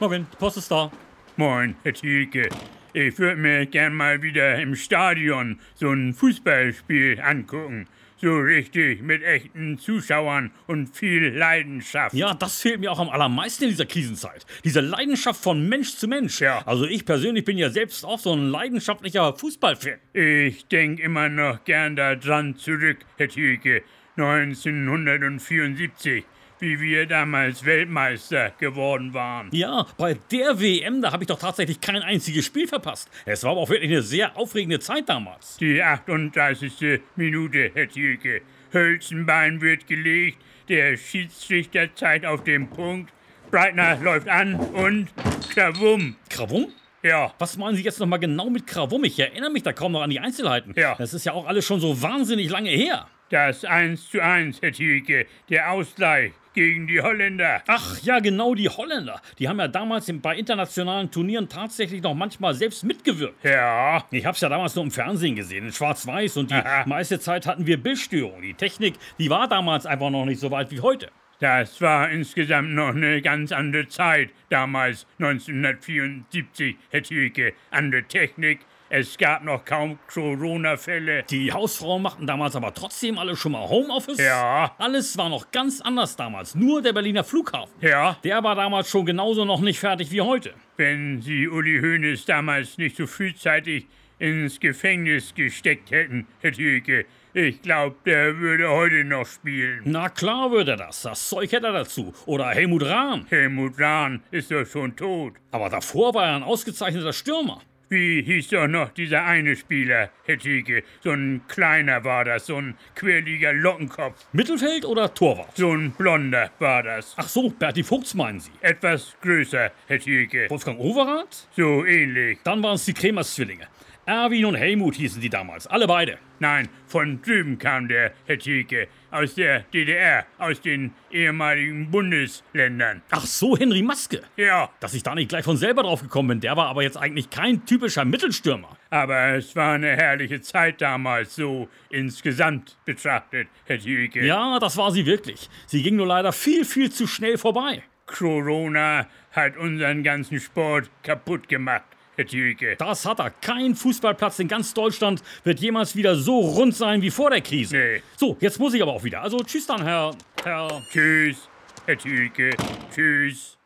Morgen, die Post ist da. Moin, Herr Thielke. Ich würde mir gern mal wieder im Stadion so ein Fußballspiel angucken. So richtig mit echten Zuschauern und viel Leidenschaft. Ja, das fehlt mir auch am allermeisten in dieser Krisenzeit. Diese Leidenschaft von Mensch zu Mensch. Ja. Also ich persönlich bin ja selbst auch so ein leidenschaftlicher Fußballfan. Ich denk immer noch gern daran zurück, Herr Thielke. 1974, wie wir damals Weltmeister geworden waren. Ja, bei der WM, da habe ich doch tatsächlich kein einziges Spiel verpasst. Es war aber auch wirklich eine sehr aufregende Zeit damals. Die 38. Minute, Herr Thielke. Hölzenbein wird gelegt, der Schiedsrichter zeigt auf den Punkt. Breitner läuft an und Krawum. Krawum? Ja, Was meinen Sie jetzt nochmal genau mit Krawum? Ich erinnere mich da kaum noch an die Einzelheiten. Ja. Das ist ja auch alles schon so wahnsinnig lange her. das 1 zu 1, Herr Thielke. Der Ausgleich gegen die Holländer. Ach ja, genau, die Holländer. Die haben ja damals bei internationalen Turnieren tatsächlich noch manchmal selbst mitgewirkt. Ja, Ich hab's ja damals nur im Fernsehen gesehen, in Schwarz-Weiß und die Aha. meiste Zeit hatten wir Bildstörungen. Die Technik, die war damals einfach noch nicht so weit wie heute. Das war insgesamt noch eine ganz andere Zeit. Damals 1974, Herr Thielke. Andere Technik. Es gab noch kaum Corona-Fälle. Die Hausfrauen machten damals aber trotzdem alle schon mal Homeoffice. Ja. Alles war noch ganz anders damals. Nur der Berliner Flughafen. Ja, Der war damals schon genauso noch nicht fertig wie heute. wenn Sie Uli Hoeneß damals nicht so frühzeitig ins Gefängnis gesteckt hätten, Herr Thielke. Ich glaube, der würde heute noch spielen. Na klar würde er das. Das Zeug hätte er dazu. Oder Helmut Rahn. Helmut Rahn ist doch schon tot. Aber davor war er ein ausgezeichneter Stürmer. Wie hieß doch noch dieser eine Spieler, Herr Thielke? So ein kleiner war das, so ein quirliger Lockenkopf. Mittelfeld oder Torwart? So ein blonder war das. Ach so, Berti Vogts meinen Sie. Etwas größer, Herr Thielke. Wolfgang Overath? So ähnlich. Dann waren es die Kremers Zwillinge. Erwin und Helmut hießen die damals. Alle beide. Nein, von drüben kam der, Herr Thielke. Aus der DDR, aus den ehemaligen Bundesländern. Ach so, Henry Maske. Ja, Dass ich da nicht gleich von selber drauf gekommen bin, der war aber jetzt eigentlich kein typischer Mittelstürmer. aber es war eine herrliche Zeit damals, so insgesamt betrachtet, Herr Thielke. Ja, das war sie wirklich. Sie ging nur leider viel, viel zu schnell vorbei. Corona hat unseren ganzen Sport kaputt gemacht, Thielke. Das hat er. Kein Fußballplatz in ganz Deutschland wird jemals wieder so rund sein wie vor der Krise. Nee. So, jetzt muss ich aber auch wieder. Also tschüss dann, Herr. Herr. Tschüss, Herr. Tschüss.